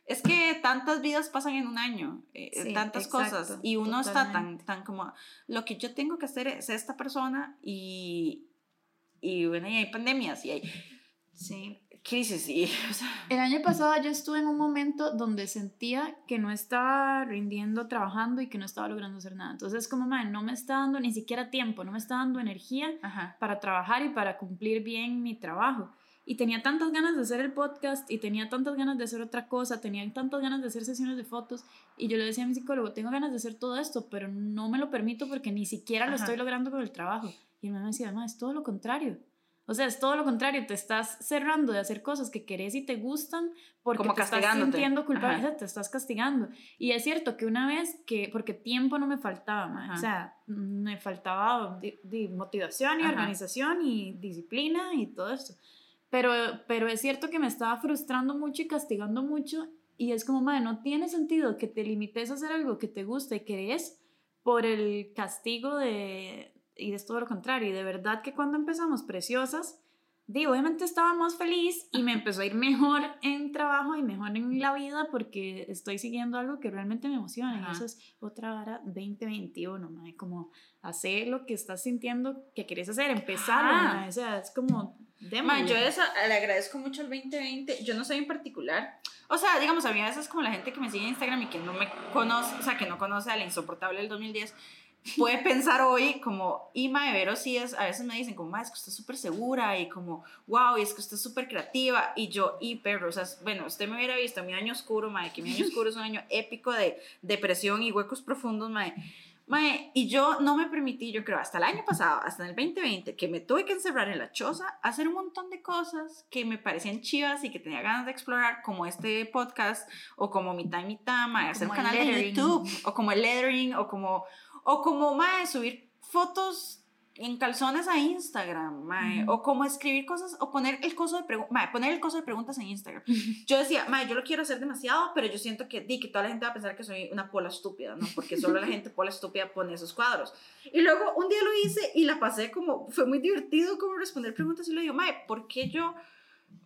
es que tantas vidas pasan en un año, eh, Sí, tantas exacto, cosas, y uno está tan, totalmente. tan como, lo que yo tengo que hacer es esta persona, y, y bueno, y hay pandemias, y hay Sí. Crisis, y, <laughs> o sea, El año pasado yo estuve en un momento donde sentía que no estaba rindiendo trabajando y que no estaba logrando hacer nada. Entonces, como, man, no me está dando ni siquiera tiempo, no me está dando energía ajá. para trabajar y para cumplir bien mi trabajo. Y tenía tantas ganas de hacer el podcast y tenía tantas ganas de hacer otra cosa, tenía tantas ganas de hacer sesiones de fotos y yo le decía a mi psicólogo, tengo ganas de hacer todo esto, pero no me lo permito porque ni siquiera lo Ajá. estoy logrando con el trabajo. Y él me decía, además, es todo lo contrario. O sea, es todo lo contrario, te estás cerrando de hacer cosas que querés y te gustan porque Como te estás sintiendo culpable, Ajá. o sea, te estás castigando. Y es cierto que una vez que, porque tiempo no me faltaba, Ajá. o sea, me faltaba di- motivación y Ajá. organización y disciplina y todo esto. Pero, pero es cierto que me estaba frustrando mucho y castigando mucho y es como, madre, no tiene sentido que te limites a hacer algo que te gusta y querés por el castigo de... Y es todo lo contrario. Y de verdad que cuando empezamos preciosas, di, obviamente estaba más feliz y me empezó a ir mejor en trabajo y mejor en la vida porque estoy siguiendo algo que realmente me emociona. Ajá. Y eso es otra vara 2021, mae, como hacer lo que estás sintiendo que quieres hacer, empezar, Ajá. o sea, es como... Ma, yo eso, le agradezco mucho el 2020. Yo no soy en particular. O sea, digamos, a mí a veces como la gente que me sigue en Instagram y que no me conoce, o sea, que no conoce al insoportable del 2010, puede pensar hoy como, y ma, de Vero sí es, a veces me dicen como, ma, es que usted es súper segura y como, wow, y es que usted es súper creativa. Y yo, y perro, o sea, bueno, usted me hubiera visto mi año oscuro, ma, que mi año oscuro es un año épico de depresión y huecos profundos, ma. Mae, y yo no me permití, yo creo, hasta el año pasado, hasta en el 2020, que me tuve que encerrar en la choza, hacer un montón de cosas que me parecían chivas y que tenía ganas de explorar, como este podcast, o como mi time y tama, hacer un canal de lettering. YouTube, o como el lettering, o como, o como, mae, subir fotos en calzones a Instagram, mae, o como escribir cosas, o poner el coso de preguntas, poner el coso de preguntas en Instagram. <laughs> Yo decía, mae, yo lo quiero hacer demasiado, pero yo siento que, di, que toda la gente va a pensar que soy una pola estúpida, ¿no? Porque solo la <laughs> gente pola estúpida pone esos cuadros. Y luego un día lo hice y la pasé como, fue muy divertido como responder preguntas y le digo, mae, ¿por qué yo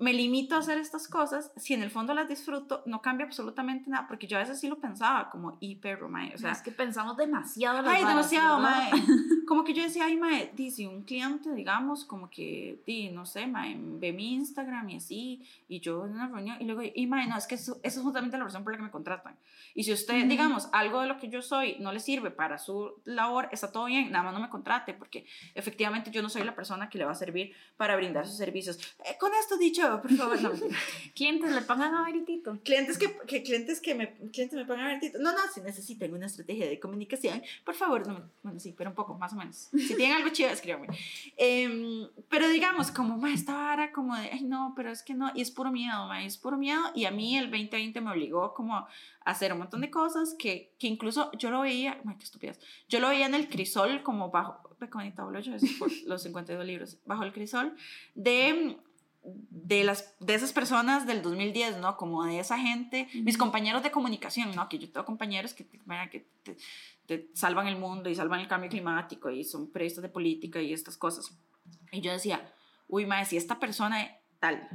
me limito a hacer estas cosas, si en el fondo las disfruto, no cambia absolutamente nada, porque yo a veces sí lo pensaba como hiper mae, o sea, es que pensamos demasiado las ay, varas, demasiado, ¿verdad? mae. <laughs> Como que yo decía, ay, mae, di, si un cliente, digamos, como que, di, no sé, mae, ve mi Instagram y así, y yo en una reunión, y luego, y mae, no, es que eso, eso es justamente la razón por la que me contratan. Y si usted, digamos, algo de lo que yo soy no le sirve para su labor, está todo bien, nada más no me contrate, porque efectivamente yo no soy la persona que le va a servir para brindar sus servicios. Eh, con esto dicho, por favor, no. <laughs> Clientes le pagan a Veritito. clientes que, que clientes que me clientes me pongan a ver tito- no no si necesitan una estrategia de comunicación por favor no bueno sí pero un poco más o menos si tienen algo chido escríbanme Em, pero digamos como ma, esta vara como de ay no pero es que no y es puro miedo ma, es puro miedo y a mí el 2020 me obligó como a hacer un montón de cosas que, que incluso yo lo veía ma, qué estupidez yo lo veía en el crisol como bajo ve qué bonito hablo yo <laughs> los 52 libros bajo el crisol de de, las, de esas personas del 2010, ¿no? Como de esa gente, mis compañeros de comunicación, ¿no? Que yo tengo compañeros que, que te, te salvan el mundo y salvan el cambio climático y son periodistas de política y estas cosas. Y yo decía, uy, mae, si esta persona tal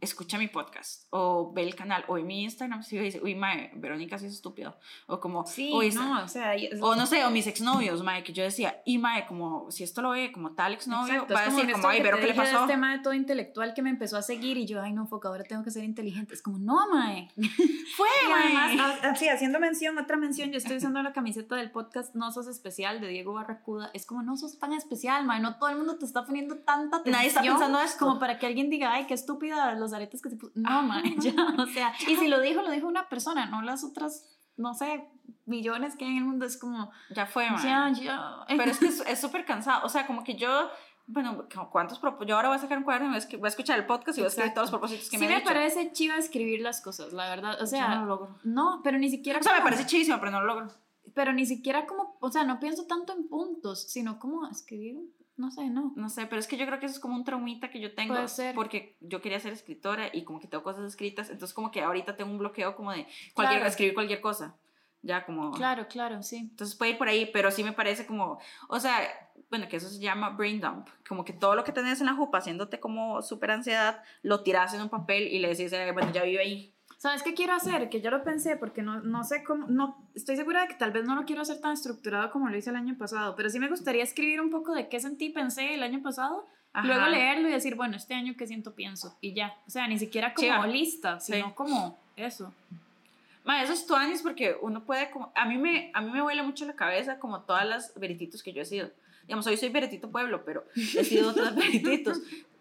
escucha mi podcast o ve el canal o ve mi Instagram, si dice, uy, mae, Verónica sí es estúpido. O como, Sí, o esa- no, o sea, y- o no sé, o mis exnovios, mae, que yo decía, y mae, como si esto lo ve como tal exnovio, Exacto, va a es decir en como, ay, pero ¿qué le pasó? Este mae todo intelectual que me empezó a seguir y yo, ay, no, foca, ahora tengo que ser inteligente. Es como, no, mae. <laughs> Fue, Y mae. además, ah, sí, haciendo mención, otra mención, yo estoy usando la camiseta del podcast No Sos Especial de Diego Barracuda. Es como, no sos tan especial, mae. No todo el mundo te está poniendo tanta atención. Nadie está pensando esto. Como para que alguien diga, ay, qué estúpida los aretes que se puso. No, mae, <laughs> ya, o sea. Y si lo dijo, lo dijo una persona, no las otras, no sé, millones que hay en el mundo. Es como, Ya fue, mae. ya, ya. Pero es que <laughs> es súper cansado. O sea, como que yo, bueno, ¿cuántos propósitos? Yo ahora voy a sacar un cuaderno y voy a escuchar el podcast y voy a escribir todos los propósitos que Sí me me he dicho. parece chiva escribir las cosas, la verdad. O Yo sea, no lo logro. no, pero ni siquiera O sea, me como- parece chivísimo, pero no lo logro. pero ni siquiera como, o sea, no pienso tanto en puntos, sino como escribir, no sé, no. No sé, pero es que yo creo que eso es como un traumita que yo tengo. Puede ser. Porque yo quería ser escritora y como que tengo cosas escritas. Entonces, como que ahorita tengo un bloqueo como de cualquier, Claro. escribir cualquier cosa. Ya como. Claro, claro, sí. Entonces puede ir por ahí, pero sí me parece como, o sea, bueno, que eso se llama brain dump, como que todo lo que tenés en la jupa haciéndote como súper ansiedad, lo tiras en un papel y le decís, bueno, ya vive ahí. ¿Sabes qué quiero hacer? Que yo lo pensé porque no, no sé cómo, no, estoy segura de que tal vez no lo quiero hacer tan estructurado como lo hice el año pasado, pero sí me gustaría escribir un poco de qué sentí, pensé el año pasado, Ajá. luego leerlo y decir, bueno, este año qué siento, pienso, y ya. O sea, ni siquiera como Chiva. lista, Sí. sino como eso. Ma, eso es tuanis porque uno puede como, a mí me, a mí me huele mucho la cabeza como todas las verititos que yo he sido. Digamos, hoy soy veretito pueblo, pero he sido otros <laughs> verititos.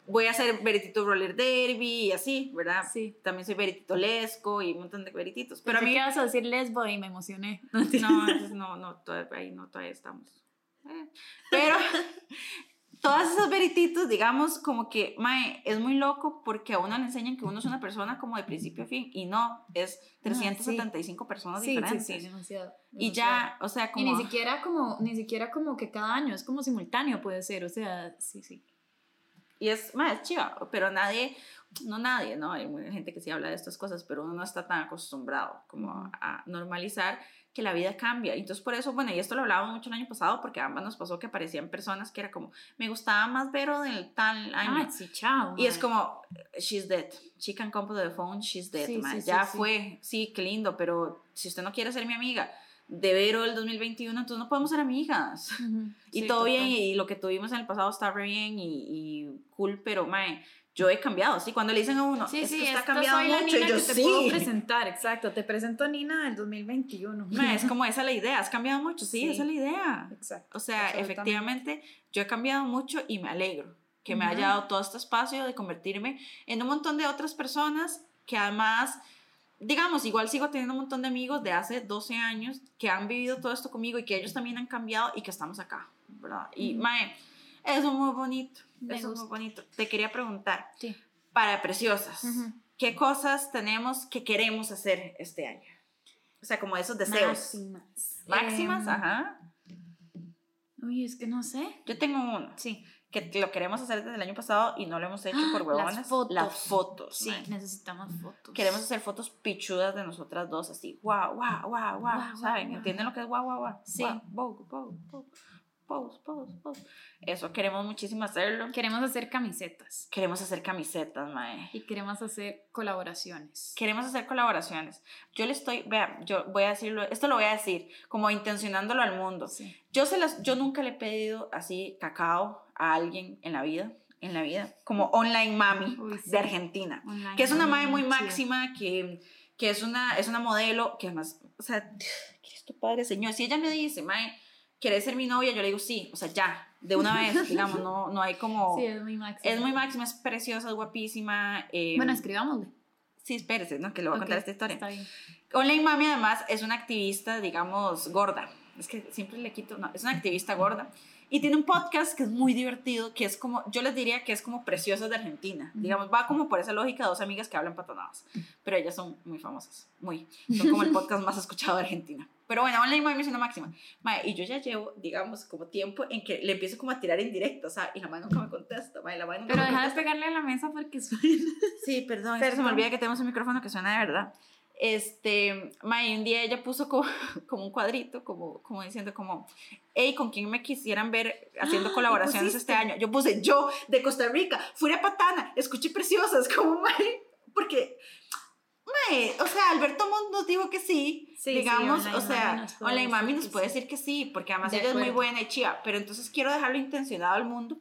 Voy a ser veretito roller derby y así, ¿verdad? Sí. También soy veretito lesco y un montón de verititos. Pero Pero a mí, qué vas a decir lesbo y me emocioné. <laughs> no, no, no, todavía, ahí no, todavía estamos. Eh, Pero <laughs> todas esas verititos, digamos, como que, mae, es muy loco porque a uno le enseñan que uno es una persona como de principio a fin y no, es 375 personas Sí, sí, diferentes. sí, demasiado. Y demasiado. ya, o sea, Y como... ni siquiera como, ni siquiera como que cada año, es como simultáneo puede ser, o sea, sí, sí. Y es, es chiva, pero nadie, no nadie, ¿no? Hay mucha gente que sí habla de estas cosas, pero uno no está tan acostumbrado como a normalizar que la vida cambia. Entonces, por eso, bueno, y esto lo hablábamos mucho el año pasado, porque a ambas nos pasó que aparecían personas que era como, me gustaba más Vero del tal año. Ah, sí, chao. Y es como, she's dead. She can come to the phone, she's dead. Sí, sí, ya sí. fue, sí, qué lindo, pero si usted no quiere ser mi amiga de Vero del 2021, entonces no podemos ser amigas. Ujú, <laughs> Y sí, todo total. bien, y lo que tuvimos en el pasado está re bien y, y cool, pero mae, yo he cambiado, ¿sí? Cuando le dicen a uno, Sí, esto sí, está esta cambiado soy la mucho, y Nina yo que te sí. puedo presentar, exacto. Te presento Nina del 2021. Mae, es como esa la idea, has cambiado mucho, sí, Sí. esa es la idea. Exacto. O sea, efectivamente, yo he cambiado mucho y me alegro que me Ujú. haya dado todo este espacio de convertirme en un montón de otras personas que además, digamos, igual sigo teniendo un montón de amigos de hace 12 años que han vivido todo esto conmigo y que ellos también han cambiado y que estamos acá, ¿verdad? Y, Ujú. mae, eso es muy bonito, Me eso es muy gusta. bonito. Te quería preguntar, Sí. para Preciosas. ¿qué cosas tenemos que queremos hacer este año? O sea, como esos deseos. Máximas. Máximas, Em, ajá. Uy, es que no sé. Yo tengo uno. Sí. Que lo queremos hacer desde el año pasado y no lo hemos hecho por <gasps> huevonas. Las fotos. Las fotos. Sí, necesitamos fotos. Queremos hacer fotos pichudas de nosotras dos, así, guau, guau, guau, guau, ¿saben? ¿Entienden lo que es guau, guau, guau? Sí. Guau. Post, post, post. Eso queremos muchísimo hacerlo. Queremos hacer camisetas. Queremos hacer camisetas, mae. Y queremos hacer colaboraciones. Queremos hacer colaboraciones. Yo le estoy, vea, yo voy a decirlo, esto lo voy a decir, como intencionándolo al mundo. Sí. Yo, se las, yo nunca le he pedido así cacao a alguien en la vida, en la vida, como online mami Uy, sí. de Argentina, Online que es una mami muy máxima, que, que es, una, es una modelo, que además, o sea, Cristo Padre Señor, si ella me dice, mae, ¿quieres ser mi novia? Yo le digo sí, o sea, ya, de una vez, <laughs> digamos, no, no hay como... Sí, es muy máximo. Es muy máxima, es preciosa, es guapísima. eh, Bueno, escribámosle. sí, espérese, ¿no? Que le voy a contar Ok, esta historia. Está bien. Online Mami además es una activista, digamos, gorda. Es que siempre le quito, no, es una activista gorda. Y tiene un podcast que es muy divertido, que es como, yo les diría que es como Preciosas de Argentina. Digamos, va como por esa lógica de dos amigas que hablan patonadas. Pero ellas son muy famosas, muy. Son como el podcast más escuchado de Argentina. Pero bueno, Online Mami es una máxima. Mae, y yo ya llevo, digamos, como tiempo en que le empiezo como a tirar en directo, o sea, y la madre nunca me contesta, mae, la madre nunca Pero me deja de contesta. pegarle a la mesa porque suena. Sí, perdón, que se me Perdón. olvida que tenemos un micrófono que suena de verdad. Este, May, un día ella puso como, <laughs> como un cuadrito, como, como diciendo como, hey, ¿con quién me quisieran ver haciendo <gasps> Ah, colaboraciones ¿lo este año? Yo puse, yo, de Costa Rica, Furia Patana, escuché Preciosas, <laughs> como, May, porque, May, o sea, Alberto Montt nos dijo que sí, Sí, sí, digamos, Online o sea, Online Mami nos puede sí. decir que sí, porque además De ella es muy buena y chiva, pero entonces quiero dejarlo intencionado al mundo,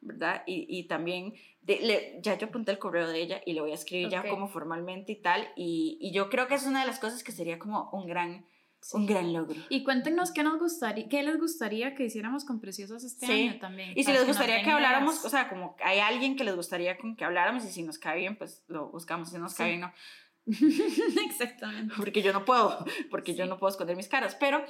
¿verdad? Y, y también, de- le- ya yo apunté el correo de ella y le voy a escribir Ok. ya como formalmente y tal, y, y yo creo que es una de las cosas que sería como un gran, un gran logro. Y cuéntenos qué nos gustaría, qué les gustaría que hiciéramos con Preciosas este Sí. año también. Y si les gustaría que habláramos, ideas. o sea, como hay alguien que les gustaría con que habláramos y si nos cae bien, pues lo buscamos, si no nos Sí. cae bien, no. <laughs> Exactamente. porque yo no puedo, porque yo Sí. no puedo esconder mis caras. Pero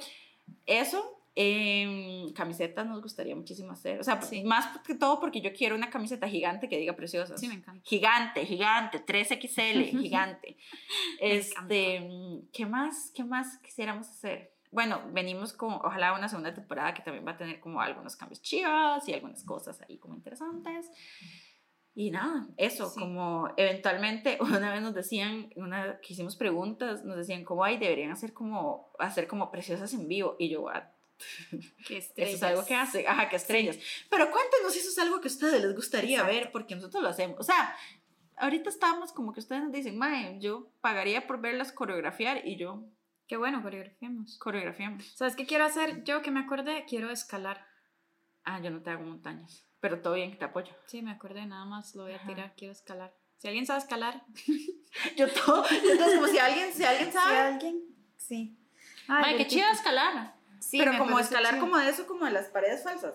eso, em, camisetas nos gustaría muchísimo hacer. O sea, Sí. más que todo porque yo quiero una camiseta gigante que diga preciosas. Sí, me encanta. Gigante, gigante, 3XL, <laughs> gigante. <laughs> Este, ¿qué más? ¿Qué más quisiéramos hacer? Bueno, venimos con, ojalá, una segunda temporada que también va a tener como algunos cambios chivas y algunas cosas ahí como interesantes. Y nada, eso, Sí. como eventualmente <laughs> una vez nos decían, una que hicimos preguntas, nos decían como, ay, deberían hacer como, hacer como preciosas en vivo. Y yo, "What? <laughs> Eso es algo que hace, ajá, que estrellas. Pero cuéntenos si eso es algo que a ustedes les gustaría Exacto. ver, porque nosotros lo hacemos. O sea, ahorita estamos como que ustedes nos dicen, mae, yo pagaría por verlas coreografiar y yo Qué bueno, coreografiamos. coreografiamos. ¿Sabes qué quiero hacer? Yo que me acordé, quiero escalar. Ah, yo no te hago montañas, pero todo bien, te apoyo. Sí, me acordé, nada más lo voy a Ajá. tirar, quiero escalar. Si alguien sabe escalar, <laughs> Yo todo, entonces como si alguien, si alguien sabe. alguien, sí. Ay, Mae, qué chido escalar. Sí, pero como escalar chido. como de eso, como de las paredes falsas.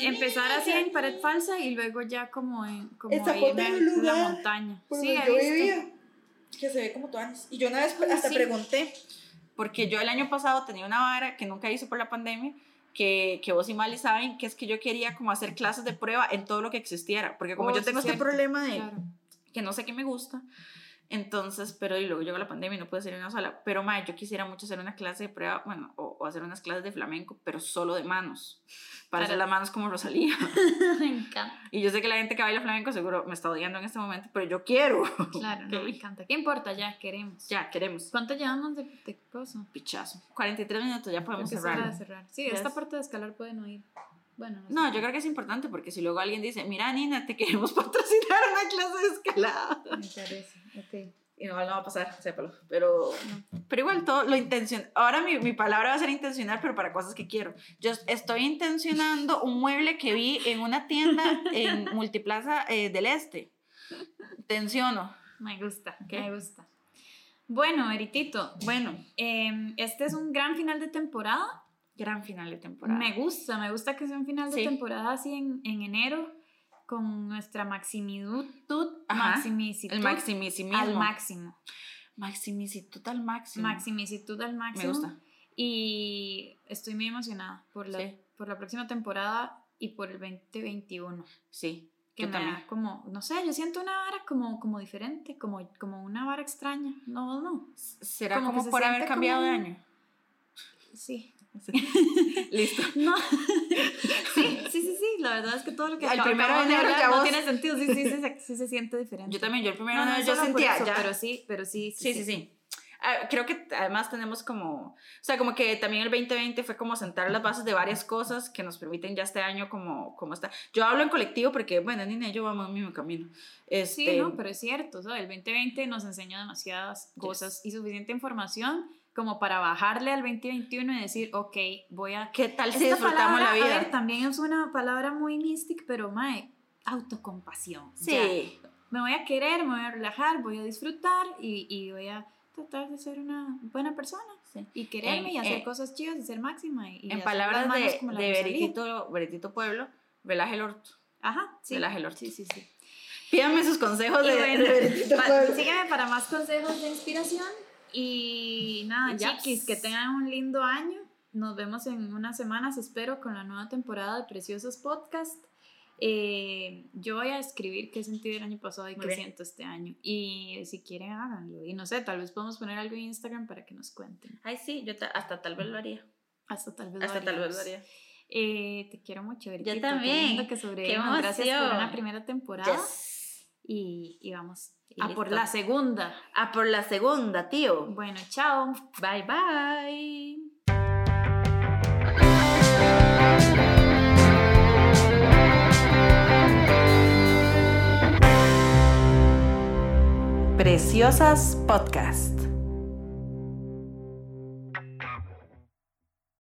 Empezar así en pared falsa y luego ya como en, como ahí en el- lugar la montaña. Por Sí, yo vivía, que se ve como toanis. Y yo una vez hasta sí. pregunté, porque yo el año pasado tenía una vara que nunca hice por la pandemia, que, que vos y Mali saben, que es que yo quería como hacer clases de prueba en todo lo que existiera, porque como Oh, yo sí, tengo este cierto. problema de Claro. que no sé qué me gusta, entonces, pero y luego llegó la pandemia y no pude hacer una sola, pero mae, yo quisiera mucho hacer una clase de prueba, bueno, o, o hacer unas clases de flamenco, pero solo de manos, para hacer las manos como Rosalía. <laughs> me encanta. Y yo sé que la gente que baila flamenco seguro me está odiando en este momento, pero yo quiero. Claro, no, me encanta. ¿Qué importa? Ya queremos. Ya, queremos. ¿Cuánto llevamos de, de cosa? Pichazo. 43 minutos, ya podemos cerrar. Sí, esta es- parte de escalar pueden oír. Bueno, No, sé. yo creo que es importante porque si luego alguien dice, mira Nina, te queremos <laughs> patrocinar una clase de escalada. Me parece. Ok. Y no, no va a pasar, sépalo. Pero, pero igual todo lo intención. Ahora mi, mi palabra va a ser intencional, pero para cosas que quiero. Yo estoy intencionando un mueble que vi en una tienda en <laughs> Multiplaza eh, del Este. Tensiono. Me gusta, ¿Qué? me gusta. Bueno, Eritito, Bueno, em, este es un gran final de temporada. Gran final de temporada. Me gusta, me gusta que sea un final de Sí. temporada así en, en enero con nuestra maximitud, maximicitud El maximicimismo. al máximo. Maximicitud al máximo. Maximicitud al máximo. Me gusta. Y estoy muy emocionada por la, Sí. por la próxima temporada y por el 2021. Sí, Que yo me también. da como, no sé, yo siento una vara como, como diferente, como, como una vara extraña. No, no. ¿Será como como, por haber cambiado como- de año? Sí. <laughs> Listo. No. sí, sí, sí, sí. La verdad es que todo lo que El primero de de enero ya no vos- tiene sentido. Sí, sí, sí, se- sí se siente diferente. Yo también, yo el primero No, no es yo sentía eso, ya. Pero sí, pero sí. sí, sí, sí. ah, creo que además tenemos como, o sea, como que también el 2020 fue como sentar las bases de varias cosas que nos permiten ya este año como, como está. Yo hablo en colectivo porque, bueno, Nina y yo vamos al mismo camino. Este, Sí, no, pero es cierto, sea, el 2020 nos enseña demasiadas cosas y suficiente información como para bajarle al 2021 y decir, ok, voy a... ¿Qué tal si disfrutamos palabra, la a vida? ver, también es una palabra muy mística, pero mae, autocompasión. sí. Ya, me voy a querer, me voy a relajar, voy a disfrutar y, y voy a tratar de ser una buena persona. Sí. Y quererme En- y hacer en- cosas chidas y ser máxima. Y, en palabras de, como la de Rosalía. Beritito, Beritito Pueblo, relaje el orto. Ajá, sí. relaje el orto. Sí, sí, sí. Pídanme sus consejos Y de, bueno, de Beritito pa- Pueblo. sígueme para más consejos de inspiración. <laughs> Y nada, chiquis, que tengan un lindo año. Nos vemos en unas semanas, espero, con la nueva temporada de Preciosos Podcast. Eh, yo voy a escribir qué sentí el año pasado y Muy qué bien. siento este año. Y si quieren, háganlo. Y no sé, tal vez podemos poner algo en Instagram para que nos cuenten. Ay, sí, yo ta- hasta tal vez lo haría. Hasta tal vez lo Hasta tal vez lo haría. Eh, te quiero mucho. Qué también. que Qué sobrevivimos. Gracias por una primera temporada. Yes. Y, y vamos Y a por la segunda. A por la segunda, tío. Bueno, chao. Bye, bye. Preciosas Podcast.